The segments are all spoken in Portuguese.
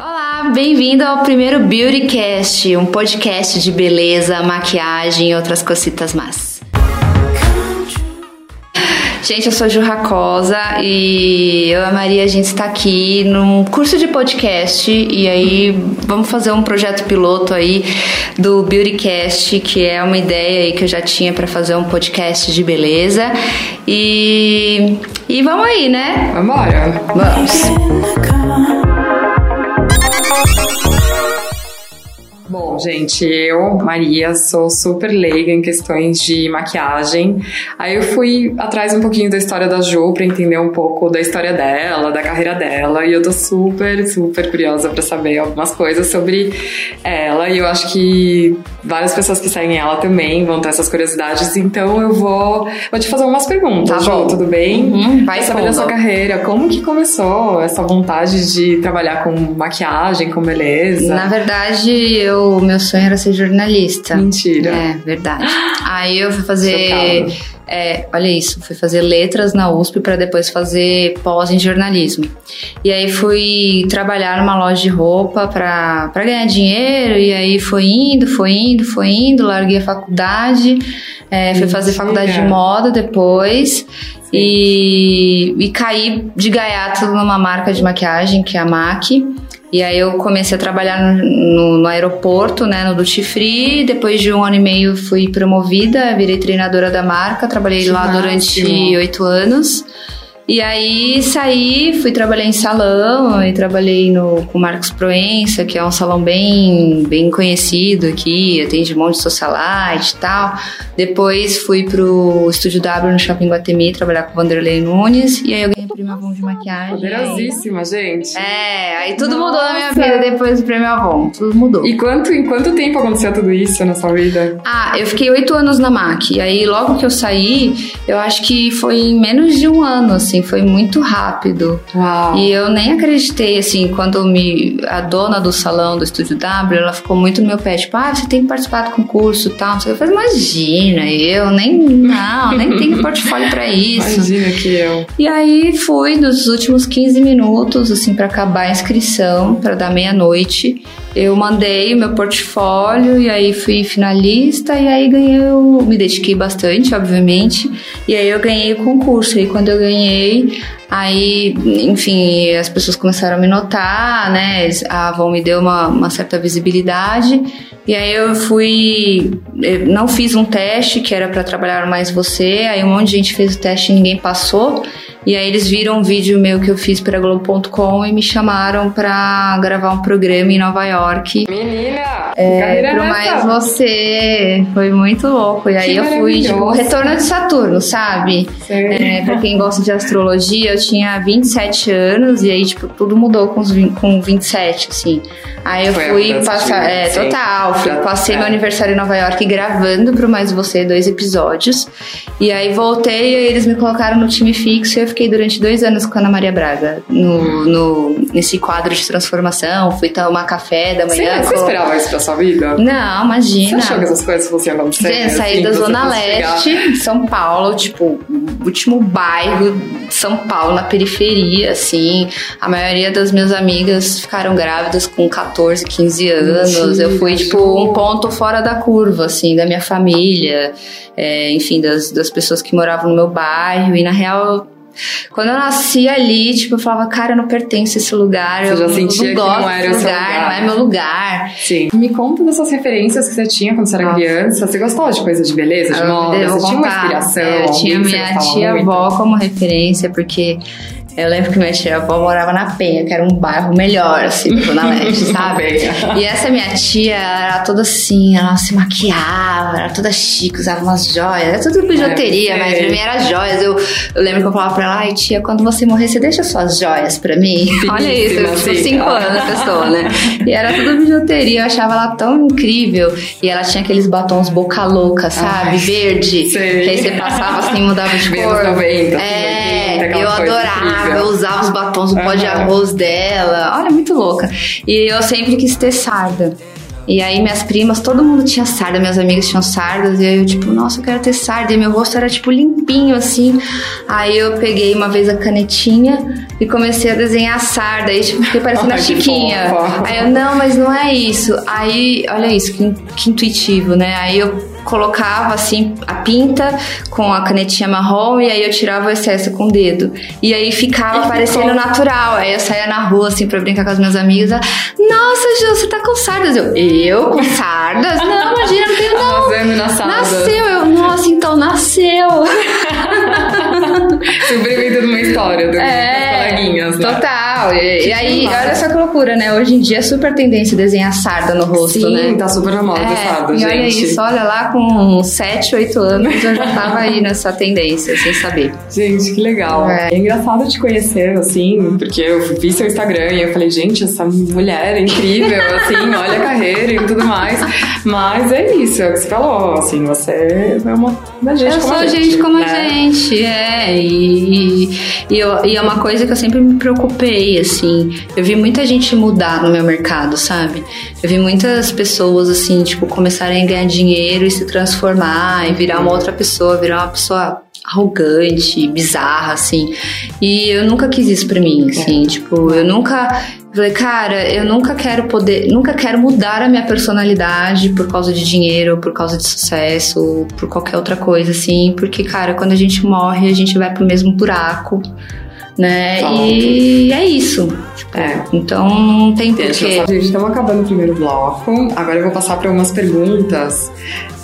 Olá, bem-vindo ao primeiro Beautycast, um podcast de beleza, maquiagem e outras cositas más. Gente, eu sou Ju Racosa e eu e a Maria, a gente está aqui num curso de podcast e aí vamos fazer um projeto piloto aí do Beautycast, que é uma ideia aí que eu já tinha para fazer um podcast de beleza. E, e vamos aí, né? Vamos embora. Vamos. Bom, gente, eu, Maria, sou super leiga em questões de maquiagem. Aí eu fui atrás um pouquinho da história da Ju pra entender um pouco da história dela, da carreira dela, e eu tô super, super curiosa para saber algumas coisas sobre ela. E eu acho que várias pessoas que seguem ela também vão ter essas curiosidades, então eu vou, vou te fazer umas perguntas, Tá Ju, bom. tudo bem? Uhum, vai saber da sua carreira, como que começou essa vontade de trabalhar com maquiagem, com beleza? Na verdade, eu, meu sonho era ser jornalista. Mentira. É, verdade. Aí eu fui fazer. É, olha isso, fui fazer letras na USP para depois fazer pós em jornalismo. E aí fui trabalhar numa loja de roupa para ganhar dinheiro, e aí foi indo, foi indo, foi indo, larguei a faculdade, é, fui fazer faculdade de moda depois. E, e caí de gaiato numa marca de maquiagem, que é a MAC. E aí eu comecei a trabalhar no, no- aeroporto, né, no Duty Free. Depois de um ano e meio fui promovida, virei treinadora da marca. Trabalhei Que lá máximo. durante oito anos. E aí saí, fui trabalhar em salão e trabalhei no, com o Marcos Proença, que é um salão bem, bem conhecido aqui, atende um monte de socialite e tal. Depois fui pro Estúdio W no Shopping Guatemi trabalhar com o Vanderlei Nunes. E aí eu ganhei o Prêmio Avon de maquiagem. Poderosíssima, gente. É, aí tudo mudou na minha Nossa. vida depois do Prêmio Avon. Tudo mudou. E quanto, em quanto tempo aconteceu tudo isso na sua vida? Ah, eu fiquei oito anos na MAC. E aí, logo que eu saí, eu acho que foi em menos de um ano, assim, foi muito rápido. Uau. E eu nem acreditei, assim, quando me, a dona do salão do Estúdio W, ela ficou muito no meu pé, tipo, ah, você tem que participar do concurso e tal. Eu falei, imagina, eu nem, não, nem tenho portfólio pra isso. Imagina que eu. E aí fui nos últimos 15 minutos, assim, para acabar a inscrição, para dar meia-noite. Eu mandei o meu portfólio e aí fui finalista e aí ganhei o... Me dediquei bastante, obviamente. E aí eu ganhei o concurso. E quando eu ganhei, aí, enfim, as pessoas começaram a me notar, né? A Avon me deu uma, uma certa visibilidade. E aí eu fui, eu não fiz um teste que era para trabalhar mais você, aí um monte de gente fez o teste e ninguém passou. E aí eles viram um vídeo meu que eu fiz para Globo.com e me chamaram para gravar um programa em Nova York. Menina! É, pro é mais você. Foi muito louco. E aí Que eu fui, tipo, retorno de Saturno, sabe? É, pra quem gosta de astrologia, eu tinha 27 anos e aí, tipo, tudo mudou com, os, com 27, assim. Aí eu Foi fui passar. É, sim. total. Fui, passei é. meu aniversário em Nova York gravando pro Mais Você dois episódios. E aí voltei e eles me colocaram no time fixo e eu fiquei durante dois anos com a Ana Maria Braga no, no- nesse quadro de transformação. Fui tomar café da manhã. você com- esperava isso pra sua vida? Não, Você imagina. achou que essas coisas fossem acontecer? Gente, saí assim, da você Zona chegar? Leste, São Paulo, tipo, o último bairro de São Paulo, na periferia, assim. A maioria das minhas amigas ficaram grávidas com 14, 15 anos. Mentira, eu fui, tipo, um ponto fora da curva, assim, da minha família, é, enfim, das, das pessoas que moravam no meu bairro. E, na real, quando eu nasci ali, tipo, eu falava, cara, eu não pertenço a esse lugar. Você eu já não, sentia não que gosto não era seu lugar, lugar. não é meu lugar. Sim. Me conta dessas referências que você tinha quando você era Nossa. criança. Você gostava de coisa de beleza, de Eu moda? Você tinha uma contar. inspiração? É, Eu tinha minha gostava tia muito? avó como referência, porque eu lembro que minha tia avó morava na Penha, que era um bairro melhor, assim, do Zona Leste, sabe? E essa minha tia era toda assim, ela se maquiava, era toda chique, usava umas joias, era tudo bijuteria, É, mas pra mim era joias. Eu, eu lembro que eu falava pra ela, ai tia, quando você morrer, você deixa suas joias pra mim? Olha isso, eu tinha cinco anos a pessoa, né? E era tudo bijuteria, eu achava ela tão incrível. E ela tinha aqueles batons boca louca, sabe? Ai, Verde. sei. Que aí você passava assim, mudava de cor. anos 90, assim, é, 80, aquela eu adorava, incrível. eu usava os batons do pó de arroz dela. Olha, muito louca. E eu sempre quis ter sarda. E aí minhas primas, todo mundo tinha sarda, minhas amigas tinham sardas, e aí eu, tipo, nossa, eu quero ter sarda. E meu rosto era, tipo, limpinho, assim. Aí eu peguei uma vez a canetinha e comecei a desenhar sarda. Aí, tipo, fiquei parecendo Ai, a Chiquinha. Aí eu, não, mas não é isso. Aí, olha isso, que, que intuitivo, né? Aí eu colocava assim a pinta com a canetinha marrom e aí eu tirava o excesso com o dedo. E aí ficava E parecendo ficou. natural. Aí eu saía na rua assim pra brincar com as minhas amigas. ela, Nossa, Ju, você tá com sardas? Eu, eu com sardas? Não, imagina, não tenho não. Nasceu, eu, nossa, então nasceu. Sobrevivendo uma história do, É, coleguinhas, né? total. E, Que e aí, demais. olha só que loucura, né? Hoje em dia é super tendência desenhar sarda no rosto, Sim, né? tá super na moda, sabe, e gente? olha isso, olha lá com 7, 8 anos eu já tava aí nessa tendência, sem saber. Gente, que legal. É. É. engraçado te conhecer, assim, porque eu vi seu Instagram e eu falei, gente, essa mulher é incrível, assim, olha a carreira e tudo mais. Mas é isso, é o que você falou, assim, você é uma, uma gente eu como sou a gente. gente como a né? Gente, é. E, e, eu- e é uma coisa que eu sempre me preocupei, assim. Eu vi muita gente mudar no meu mercado, sabe? Eu vi muitas pessoas, assim, tipo, começarem a ganhar dinheiro e se transformar e virar uma outra pessoa, virar uma pessoa arrogante, bizarra, assim. E eu nunca quis isso pra mim, assim. Tipo, eu nunca. Falei, cara, eu nunca quero poder, nunca quero mudar a minha personalidade por causa de dinheiro, por causa de sucesso, ou por qualquer outra coisa, assim, porque, cara, quando a gente morre, a gente vai pro mesmo buraco, né? Tá. E é isso. É. Então não tem porquê. gente, estamos acabando o primeiro bloco. Agora eu vou passar para umas perguntas.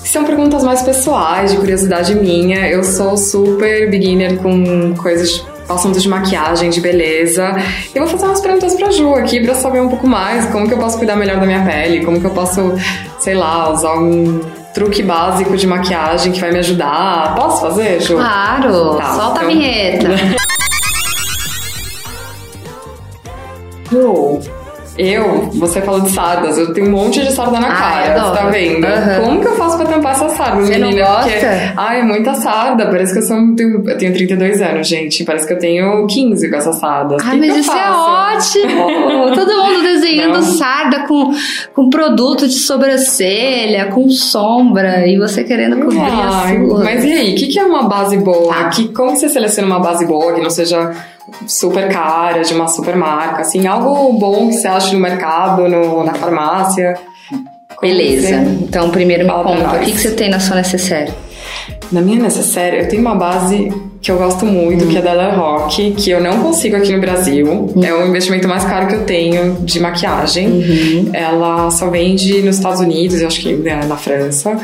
que São perguntas mais pessoais, de curiosidade minha. Eu sou super beginner com coisas assuntos de maquiagem, de beleza. E eu vou fazer umas perguntas pra Ju aqui pra saber um pouco mais como que eu posso cuidar melhor da minha pele, como que eu posso, sei lá, usar um truque básico de maquiagem que vai me ajudar. Posso fazer, Ju? Claro, Tá, solta a então- vinheta. Ju, eu, você falou de sardas, eu tenho um monte de sarda na Ah, cara, você tá vendo? Aham. Como que eu faço pra tampar essa sarda, Você não menina? gosta? Porque, ai, é muita sarda, parece que eu sou, tenho, eu tenho 32 anos, gente, parece que eu tenho 15 com essas sardas. Ai, Que que mas eu isso é faço? ótimo! Todo mundo desenhando Não. sarda com, com produto de sobrancelha, com sombra, e você querendo cobrir a Ai, sua. mas e aí, o que, que é uma base boa? Tá. Que, como que você seleciona uma base boa que não seja super cara, de uma super marca? Assim, algo bom que você acha no mercado, no, na farmácia? Beleza. Então, primeiro me conta, o que, que você tem na sua necessaire? Na minha necessaire, eu tenho uma base que eu gosto muito, que é da La Rock, que eu não consigo aqui no Brasil. É o investimento mais caro que eu tenho de maquiagem. Uhum. Ela só vende nos Estados Unidos, eu acho que né, na França.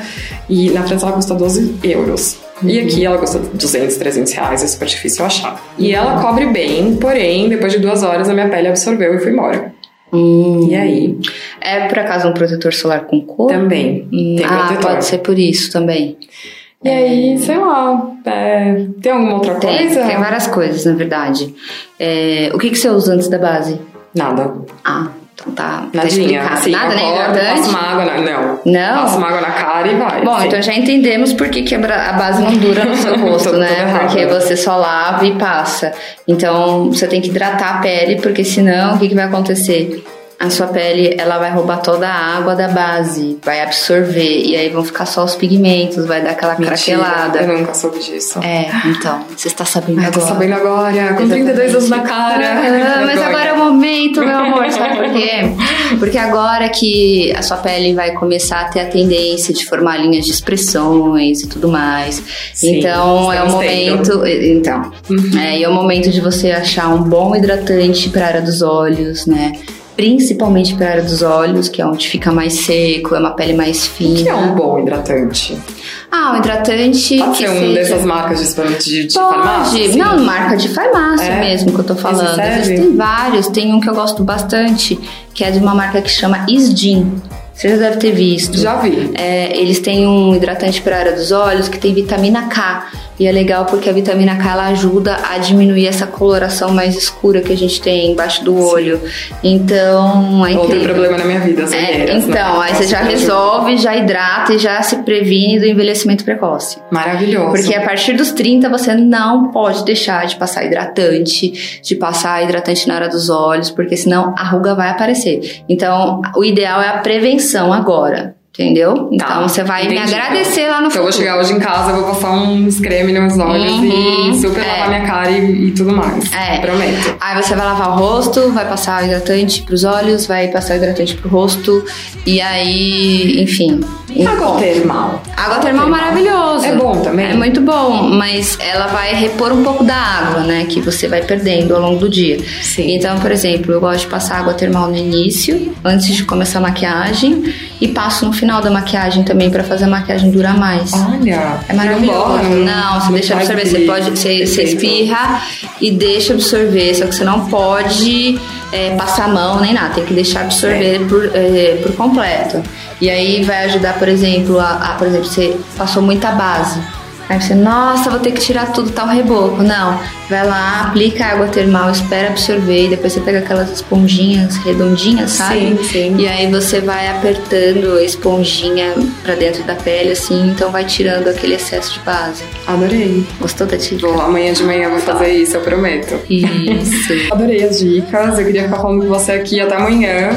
E na França ela custa 12 euros. E aqui ela custa 200, 300 reais, é super difícil achar. E ela cobre bem, porém, depois de duas horas a minha pele absorveu e foi embora. Hum. E aí? É por acaso um protetor solar com cor? Também Hum, tem ah, protetor. pode ser por isso também. E aí, sei lá, é, tem alguma outra Tem, coisa? tem várias coisas, na verdade. É, o que, que você usa antes da base? Nada. Ah, tá, tá explicado. Assim, Nada, hidratante? passo uma água na... Não. Não? Passo uma água na cara e vai. Bom, assim. então já entendemos por que, que a base não dura no seu rosto, né? Porque você só lava e passa. Então você tem que hidratar a pele, porque senão o que, que vai acontecer? A sua pele ela vai roubar toda a água da base, vai absorver e aí vão ficar só os pigmentos, vai dar aquela Mentira, craquelada. Eu nunca soube disso. É, então, você está sabendo tô agora. sabendo agora, com 32 anos na cara. Ah, mas agora é o momento, meu amor, sabe por quê? Porque agora que a sua pele vai começar a ter a tendência de formar linhas de expressões e tudo mais. Sim, então é o estamos tendo. momento. Então, é, e é o momento de você achar um bom hidratante para a área dos olhos, né? Principalmente para a área dos olhos, que é onde fica mais seco, é uma pele mais O que é fina. um bom hidratante? Ah, um hidratante. Pode que ser um seja- dessas marcas de, de, de Pode, farmácia? assim? não, marca de farmácia É? mesmo que eu tô falando. Existem vários, tem um que eu gosto bastante, que é de uma marca que chama Isdin. Você já deve ter visto. Já vi. É, eles têm um hidratante para a área dos olhos que tem vitamina K. E é legal porque a vitamina K ela ajuda a diminuir essa coloração mais escura que a gente tem embaixo do olho. Então, é Outro problema na minha vida, as é, Então, né? aí você já resolve, já hidrata e já se previne do envelhecimento precoce. Maravilhoso. Porque a partir dos 30 você não pode deixar de passar hidratante, de passar hidratante na hora dos olhos, porque senão a ruga vai aparecer. Então, o ideal é a prevenção agora. Entendeu? Então tá, você vai entendi. me agradecer lá no então, futuro. eu vou chegar hoje em casa, vou passar uns creme nos olhos uhum, e super é. lavar minha cara e, e, tudo mais. É. Prometo. Aí você vai lavar o rosto, vai passar o hidratante pros olhos, vai passar o hidratante pro rosto. E aí, enfim. Água termal. Água termal é maravilhoso. É bom também? É muito bom, mas ela vai repor um pouco da água, né? Que você vai perdendo ao longo do dia. Sim. Então, por exemplo, eu gosto de passar água termal no início, antes de começar a maquiagem, e passo no final da maquiagem também para fazer a maquiagem durar mais. Olha, é maravilhoso. Não, não, você deixa absorver, você pode, você, você espirra e deixa absorver, só que você não pode é, passar a mão nem nada, tem que deixar absorver é. por, é, por completo. E aí vai ajudar, por exemplo, a, a, por exemplo, você passou muita base. Aí você, nossa, vou ter que tirar tudo, tal tá reboco. Não, vai lá, aplica água termal, espera absorver, e depois você pega aquelas esponjinhas redondinhas, sabe? Sim, sim. E aí você vai apertando a esponjinha pra dentro da pele, assim, então vai tirando aquele excesso de base. Adorei. Gostou da dica? Bom, amanhã de manhã eu vou fazer isso, eu prometo. Isso. Adorei as dicas, eu queria ficar falando com você aqui até amanhã.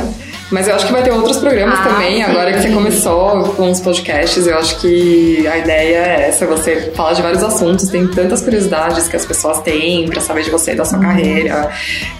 Mas eu acho que vai ter outros programas ah, também, sim. agora que você começou com os podcasts, eu acho que a ideia é essa, você fala de vários assuntos, tem tantas curiosidades que as pessoas têm para saber de você, da sua uhum. carreira,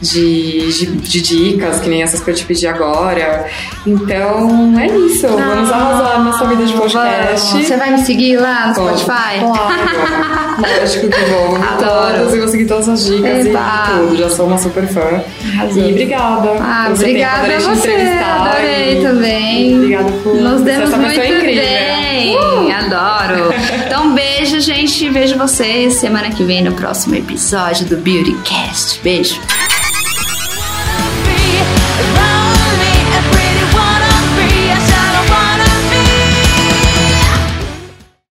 de, de, de, dicas, que nem essas que eu te pedi agora. Então, é isso. Não, vamos arrasar na sua vida de podcast. Você vai me seguir lá no Spotify? Claro. Lógico que vou. Adoro. todas e vou seguir todas as dicas Epa. e tudo. Já sou uma super fã. Arrasou. E obrigada. Ah, obrigada a você adorei também. Obrigada por Nos demos essa muito incrível. bem. Uh! Adoro. Então, beijo, gente. Vejo vocês semana que vem no próximo episódio do Beautycast. Beijo.